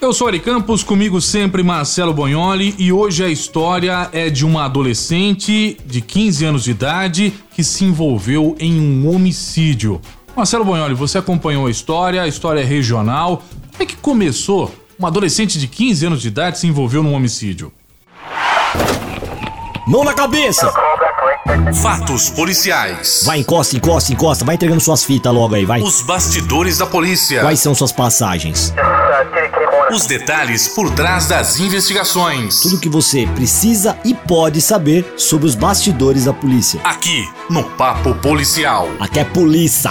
Eu sou Ari Campos, comigo sempre Marcelo Bonholi e hoje a história é de uma adolescente de 15 anos de idade que se envolveu em um homicídio. Marcelo Bonholi, você acompanhou a história, a história é regional. Como é que começou? Uma adolescente de 15 anos de idade se envolveu num homicídio. Mão na cabeça! Fatos policiais. Vai, encosta, encosta, encosta. Vai entregando suas fitas logo aí, vai. Os bastidores da polícia. Quais são suas passagens? Os detalhes por trás das investigações. Tudo que você precisa e pode saber sobre os bastidores da polícia. Aqui, no Papo Policial. Aqui é polícia.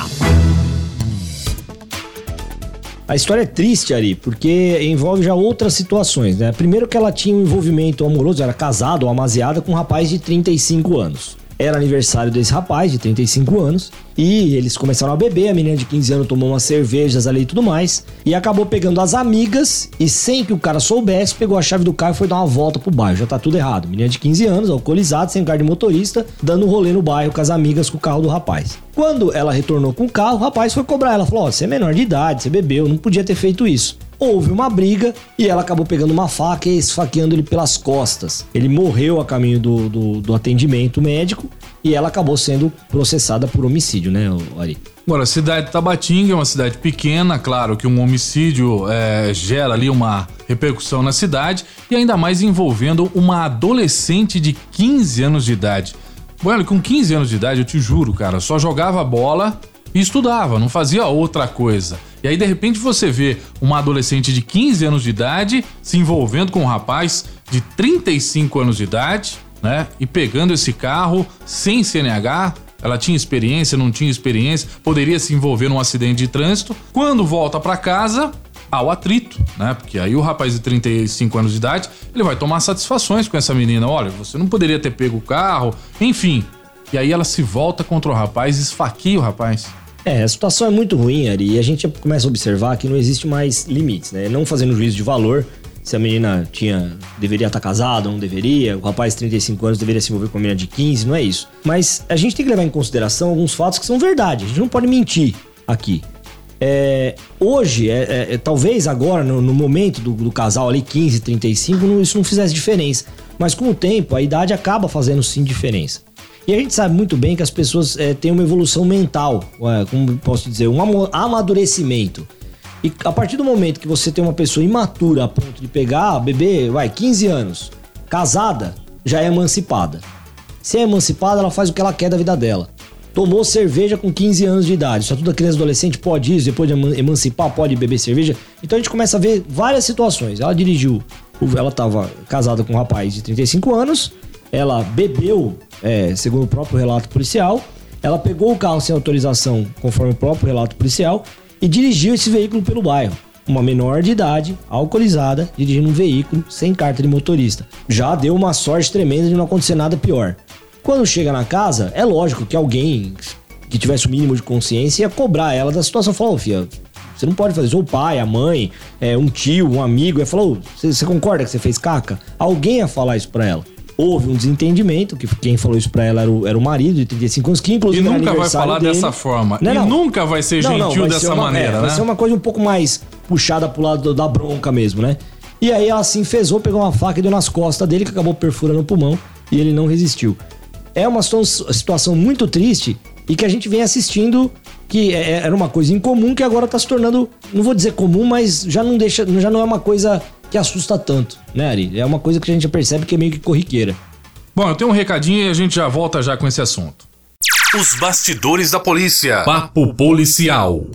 A história é triste, Ari, porque envolve já outras situações, né? Primeiro que ela tinha um envolvimento amoroso, era casado ou amaziada com um rapaz de 35 anos. Era aniversário desse rapaz, de 35 anos, e eles começaram a beber. A menina de 15 anos tomou umas cervejas ali e tudo mais, e acabou pegando as amigas, e sem que o cara soubesse, pegou a chave do carro e foi dar uma volta pro bairro. Já tá tudo errado. Menina de 15 anos, alcoolizada, sem carro de motorista, dando um rolê no bairro com as amigas com o carro do rapaz. Quando ela retornou com o carro, o rapaz foi cobrar. Ela falou: Ó, oh, você é menor de idade, você bebeu, não podia ter feito isso houve uma briga e ela acabou pegando uma faca e esfaqueando ele pelas costas. Ele morreu a caminho do, do, do atendimento médico e ela acabou sendo processada por homicídio, né, Ari? Agora, a cidade de Tabatinga é uma cidade pequena, claro que um homicídio é, gera ali uma repercussão na cidade e ainda mais envolvendo uma adolescente de 15 anos de idade. Bueno, com 15 anos de idade, eu te juro, cara, só jogava bola e estudava, não fazia outra coisa. E aí, de repente, você vê uma adolescente de 15 anos de idade se envolvendo com um rapaz de 35 anos de idade, né? E pegando esse carro sem CNH. Ela tinha experiência, não tinha experiência, poderia se envolver num acidente de trânsito. Quando volta para casa, há o atrito, né? Porque aí o rapaz de 35 anos de idade, ele vai tomar satisfações com essa menina. Olha, você não poderia ter pego o carro, enfim. E aí ela se volta contra o rapaz, esfaqueia o rapaz. É, a situação é muito ruim, Ari, e a gente começa a observar que não existe mais limites, né? Não fazendo juízo de valor, se a menina tinha deveria estar casada ou não deveria, o rapaz de 35 anos deveria se envolver com a menina de 15, não é isso. Mas a gente tem que levar em consideração alguns fatos que são verdade, a gente não pode mentir aqui. É, hoje, é, é, é talvez agora, no, no momento do, do, casal ali, 15, 35, não, isso não fizesse diferença. Mas com o tempo, a idade acaba fazendo sim diferença. E a gente sabe muito bem que as pessoas é, têm uma evolução mental, é, como posso dizer, um amadurecimento. E a partir do momento que você tem uma pessoa imatura a ponto de pegar, beber, vai, 15 anos, casada, já é emancipada. Se é emancipada, ela faz o que ela quer da vida dela. Tomou cerveja com 15 anos de idade. Só toda criança adolescente pode isso, depois de emancipar, pode beber cerveja. Então a gente começa a ver várias situações. Ela dirigiu, ela estava casada com um rapaz de 35 anos, ela bebeu, é, segundo o próprio relato policial, ela pegou o carro sem autorização, conforme o próprio relato policial, e dirigiu esse veículo pelo bairro. Uma menor de idade, alcoolizada, dirigindo um veículo sem carta de motorista. Já deu uma sorte tremenda de não acontecer nada pior. Quando chega na casa, é lógico que alguém que tivesse o mínimo de consciência ia cobrar ela da situação. Falou, filha, você não pode fazer isso. O pai, a mãe, é, um tio, um amigo, ia falar, você concorda que você fez caca? Alguém ia falar isso pra ela houve um desentendimento, que quem falou isso pra ela era o, era o marido de 35 anos, que inclusive. E nunca vai falar dele. dessa forma. Não, não. E nunca vai ser não, gentil vai dessa uma, maneira, é, né? Vai ser uma coisa um pouco mais puxada pro lado da bronca mesmo, né? E aí ela se enfesou, pegou uma faca e deu nas costas dele, que acabou perfurando o pulmão, e ele não resistiu. É uma situação muito triste e que a gente vem assistindo que é, é, era uma coisa incomum que agora tá se tornando, não vou dizer comum, mas já não deixa, já não é uma coisa que assusta tanto, né, Ari? É uma coisa que a gente já percebe que é meio que corriqueira. Bom, eu tenho um recadinho e a gente já volta já com esse assunto. Os bastidores da polícia. Papo policial.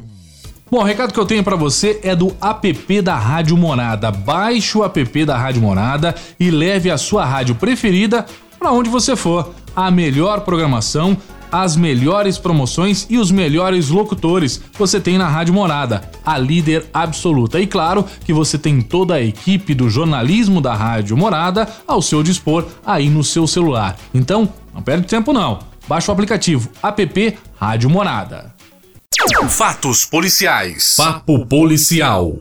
Bom, o recado que eu tenho para você é do app da Rádio Morada. Baixe o app da Rádio Morada e leve a sua rádio preferida para onde você for. A melhor programação as melhores promoções e os melhores locutores você tem na Rádio Morada, a líder absoluta. E claro que você tem toda a equipe do jornalismo da Rádio Morada ao seu dispor aí no seu celular. Então, não perde tempo não. Baixe o aplicativo app Rádio Morada. Fatos policiais. Papo policial.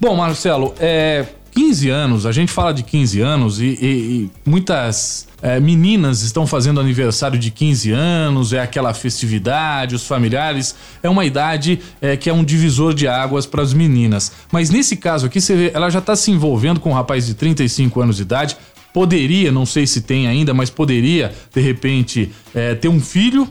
Bom, Marcelo, é 15 anos, a gente fala de 15 anos e, e, e muitas é, meninas estão fazendo aniversário de 15 anos, é aquela festividade, os familiares. É uma idade é, que é um divisor de águas para as meninas. Mas nesse caso aqui, você vê, ela já está se envolvendo com um rapaz de 35 anos de idade. Poderia, não sei se tem ainda, mas poderia, de repente, é, ter um filho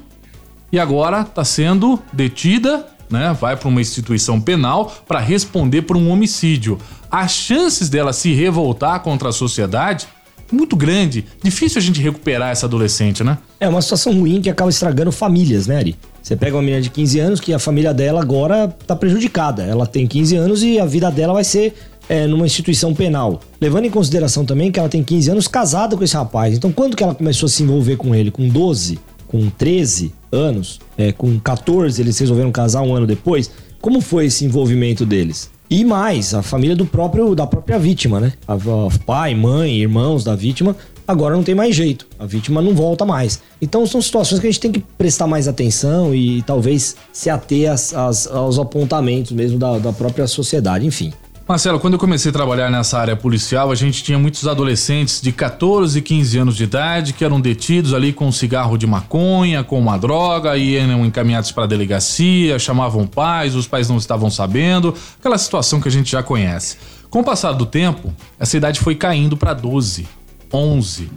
e agora está sendo detida né, vai para uma instituição penal para responder por um homicídio. As chances dela se revoltar contra a sociedade muito grande. Difícil a gente recuperar essa adolescente, né? É uma situação ruim que acaba estragando famílias, né, Ari? Você pega uma menina de 15 anos que a família dela agora tá prejudicada. Ela tem 15 anos e a vida dela vai ser é, numa instituição penal. Levando em consideração também que ela tem 15 anos casada com esse rapaz. Então, quando que ela começou a se envolver com ele? Com 12? Com 13 anos? É, com 14 eles resolveram casar um ano depois? Como foi esse envolvimento deles? E mais, a família do próprio da própria vítima, né? A, a pai, mãe, irmãos da vítima agora não tem mais jeito. A vítima não volta mais. Então são situações que a gente tem que prestar mais atenção e, talvez se ater às, aos apontamentos mesmo da, da própria sociedade, enfim. Marcelo, quando eu comecei a trabalhar nessa área policial, a gente tinha muitos adolescentes de 14 e 15 anos de idade que eram detidos ali com um cigarro de maconha, com uma droga, iam encaminhados para a delegacia, chamavam pais, os pais não estavam sabendo, aquela situação que a gente já conhece. Com o passar do tempo, essa idade foi caindo para 12, 11.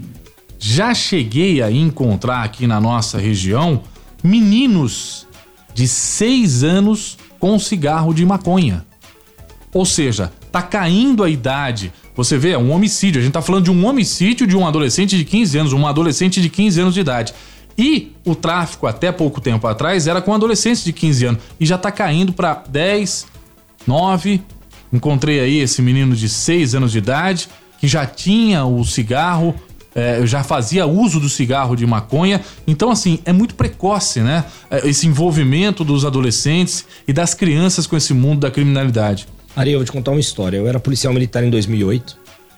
Já cheguei a encontrar aqui na nossa região meninos de 6 anos com cigarro de maconha. Ou seja, tá caindo a idade. Você vê, é um homicídio. A gente tá falando de um homicídio de um adolescente de 15 anos, uma adolescente de 15 anos de idade. E o tráfico, até pouco tempo atrás, era com adolescentes de 15 anos. E já tá caindo para 10, 9. Encontrei aí esse menino de 6 anos de idade, que já tinha o cigarro, é, já fazia uso do cigarro de maconha. Então, assim, é muito precoce, né? É, esse envolvimento dos adolescentes e das crianças com esse mundo da criminalidade. Ari, eu vou te contar uma história. Eu era policial militar em 2008,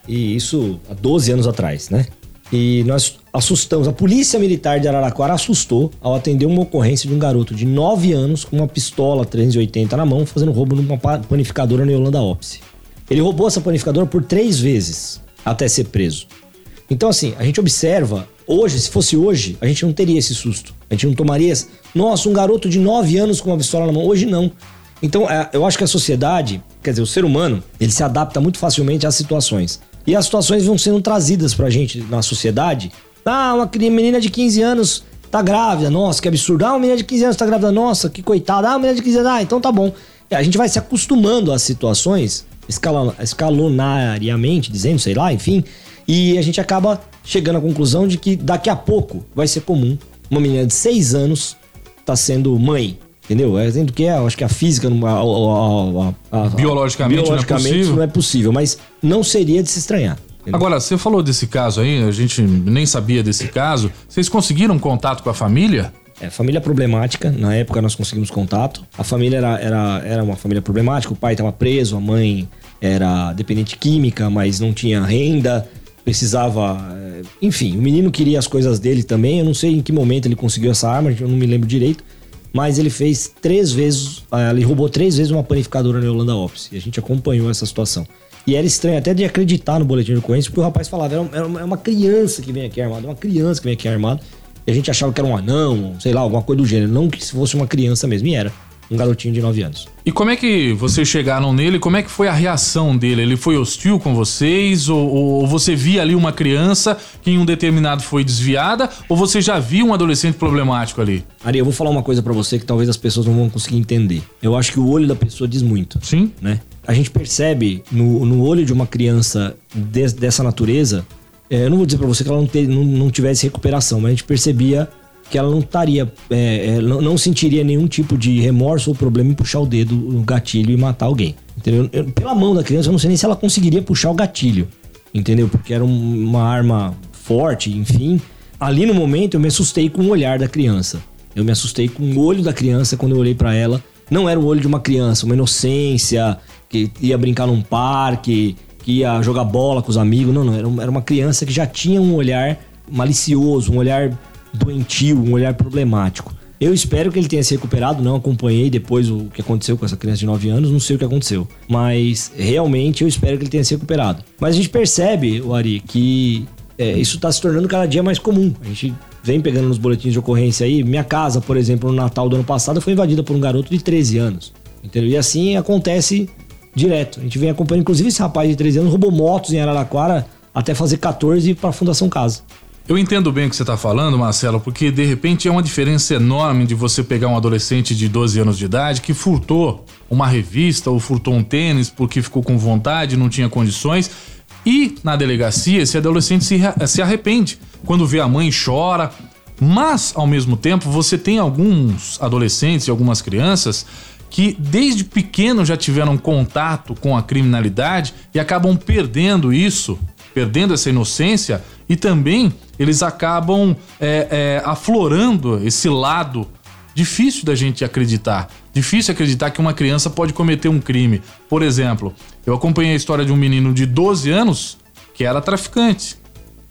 e isso há 12 anos atrás, né? E nós assustamos, a polícia militar de Araraquara assustou ao atender uma ocorrência de um garoto de 9 anos com uma pistola 380 na mão, fazendo roubo numa panificadora na Yolanda Opsi. Ele roubou essa panificadora por três vezes até ser preso. Então, assim, a gente observa, hoje, se fosse hoje, a gente não teria esse susto. A gente não tomaria. Nossa, um garoto de 9 anos com uma pistola na mão. Hoje não. Então, é, eu acho que a sociedade, quer dizer, o ser humano, ele se adapta muito facilmente às situações. E as situações vão sendo trazidas pra gente na sociedade. Ah, uma menina de 15 anos tá grávida, nossa, que absurdo. Ah, uma menina de 15 anos tá grávida, nossa, que coitada. Ah, uma menina de 15 anos, ah, então tá bom. E a gente vai se acostumando às situações, escalonariamente, dizendo, sei lá, enfim, e a gente acaba chegando à conclusão de que daqui a pouco vai ser comum uma menina de 6 anos tá sendo mãe, Entendeu? É dentro que é, acho que a física, a, a, a, biologicamente, biologicamente não, é não, é possível, mas não seria de se estranhar. Agora, você falou desse caso aí, a gente nem sabia desse caso. Vocês conseguiram contato com a família? É, família problemática, na época nós conseguimos contato. A família era, era, era uma família problemática, o pai estava preso, a mãe era dependente química, mas não tinha renda, precisava. É, enfim, o menino queria as coisas dele também. Eu não sei em que momento ele conseguiu essa arma, eu não me lembro direito mas ele fez três vezes, ah, ele roubou três vezes uma panificadora na Holanda Ops. E a gente acompanhou essa situação. E era estranho até de acreditar no boletim de ocorrência, porque o rapaz falava, era uma criança que vem aqui armado, uma criança que vem aqui armado. E a gente achava que era um anão, sei lá, alguma coisa do gênero. Não que se fosse uma criança mesmo, e era um garotinho de 9 anos. E como é que vocês chegaram nele? Como é que foi a reação dele? Ele foi hostil com vocês? Ou, ou, você via ali uma criança que em um determinado foi desviada? Ou você já viu um adolescente problemático ali? Ari, eu vou falar uma coisa para você que talvez as pessoas não vão conseguir entender. Eu acho que o olho da pessoa diz muito. Sim. Né? A gente percebe no, no olho de uma criança de, dessa natureza. É, eu não vou dizer para você que ela não, ter, não, não tivesse recuperação, mas a gente percebia que ela não estaria, é, é, não, não, sentiria nenhum tipo de remorso ou problema em puxar o dedo no gatilho e matar alguém. Entendeu? Eu, pela mão da criança, eu não sei nem se ela conseguiria puxar o gatilho, entendeu? Porque era um, uma arma forte, enfim. Ali no momento eu me assustei com o olhar da criança. Eu me assustei com o olho da criança quando eu olhei para ela. Não era o olho de uma criança, uma inocência que ia brincar num parque, que ia jogar bola com os amigos. Não, não. Era uma criança que já tinha um olhar malicioso, um olhar doentio, um olhar problemático. Eu espero que ele tenha se recuperado, não acompanhei depois o que aconteceu com essa criança de 9 anos, não sei o que aconteceu. Mas realmente eu espero que ele tenha se recuperado. Mas a gente percebe, o Ari, que é, isso está se tornando cada dia mais comum. A gente vem pegando nos boletins de ocorrência aí. Minha casa, por exemplo, no Natal do ano passado foi invadida por um garoto de 13 anos. Entendeu? E assim acontece direto. A gente vem acompanhando, inclusive esse rapaz de 13 anos roubou motos em Araraquara até fazer 14 para a Fundação Casa. Eu entendo bem o que você está falando, Marcelo, porque de repente é uma diferença enorme de você pegar um adolescente de 12 anos de idade que furtou uma revista ou furtou um tênis porque ficou com vontade, não tinha condições, e na delegacia esse adolescente se, se arrepende. Quando vê a mãe, chora. Mas, ao mesmo tempo, você tem alguns adolescentes e algumas crianças que desde pequeno já tiveram contato com a criminalidade e acabam perdendo isso, perdendo essa inocência e também eles acabam é, é, aflorando esse lado difícil da gente acreditar. Difícil acreditar que uma criança pode cometer um crime. Por exemplo, eu acompanhei a história de um menino de 12 anos que era traficante.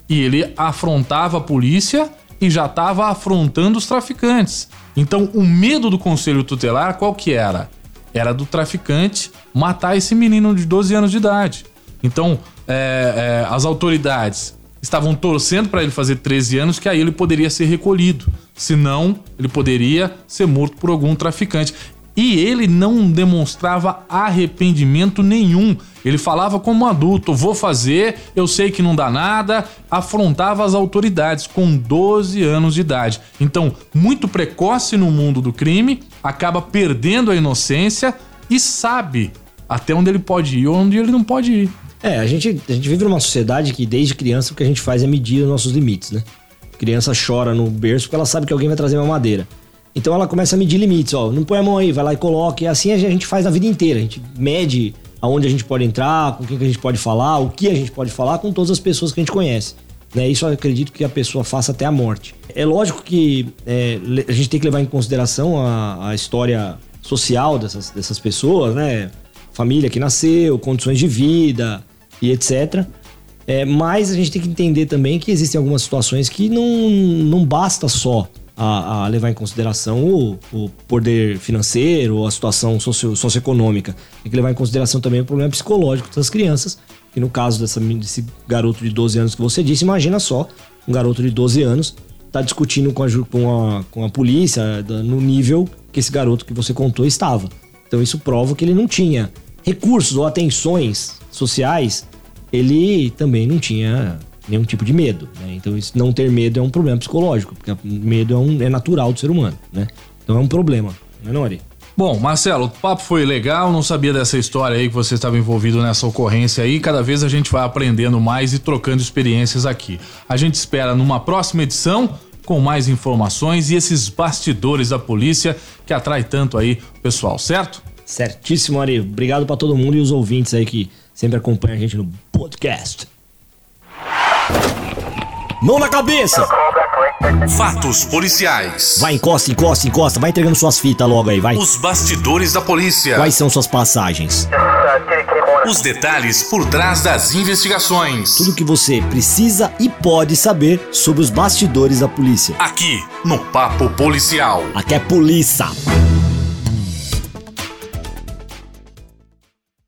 E ele afrontava a polícia e já estava afrontando os traficantes. Então, o medo do conselho tutelar qual que era? Era do traficante matar esse menino de 12 anos de idade. Então, é, é, as autoridades estavam torcendo para ele fazer 13 anos, que aí ele poderia ser recolhido. Senão, ele poderia ser morto por algum traficante. E ele não demonstrava arrependimento nenhum. Ele falava como adulto: vou fazer, eu sei que não dá nada. Afrontava as autoridades com 12 anos de idade. Então, muito precoce no mundo do crime, acaba perdendo a inocência e sabe até onde ele pode ir ou onde ele não pode ir. É, a gente, a gente vive numa sociedade que desde criança o que a gente faz é medir os nossos limites, né? A criança chora no berço porque ela sabe que alguém vai trazer uma madeira. Então ela começa a medir limites, ó. Não põe a mão aí, vai lá e coloca. E assim a gente faz a vida inteira. A gente mede aonde a gente pode entrar, com quem que a gente pode falar, o que a gente pode falar com todas as pessoas que a gente conhece. Né? Isso eu acredito que a pessoa faça até a morte. É lógico que é, a gente tem que levar em consideração a, a história social dessas, dessas pessoas, né? Família que nasceu, condições de vida e etc. É, mas a gente tem que entender também que existem algumas situações que não, não basta só a, a levar em consideração o, o, poder financeiro ou a situação socio, socioeconômica. Tem que levar em consideração também o problema psicológico das crianças. E no caso dessa, desse garoto de 12 anos que você disse, imagina só, um garoto de 12 anos tá discutindo com a, com a, com a polícia no nível que esse garoto que você contou estava. Então isso prova que ele não tinha recursos ou atenções sociais, ele também não tinha nenhum tipo de medo. Né? Então, não ter medo é um problema psicológico, porque medo é, um, é natural do ser humano. Né? Então, é um problema, não é, Nori? Bom, Marcelo, o papo foi legal, não sabia dessa história aí que você estava envolvido nessa ocorrência aí. Cada vez a gente vai aprendendo mais e trocando experiências aqui. A gente espera numa próxima edição com mais informações e esses bastidores da polícia que atrai tanto aí o pessoal, certo? Certíssimo, Ari. Obrigado para todo mundo e os ouvintes aí que sempre acompanham a gente no podcast. Mão na cabeça! Fatos policiais. Vai, encosta, encosta, encosta. Vai entregando suas fitas logo aí, vai. Os bastidores da polícia. Quais são suas passagens? Os detalhes por trás das investigações. Tudo que você precisa e pode saber sobre os bastidores da polícia. Aqui, no Papo Policial. Aqui é polícia.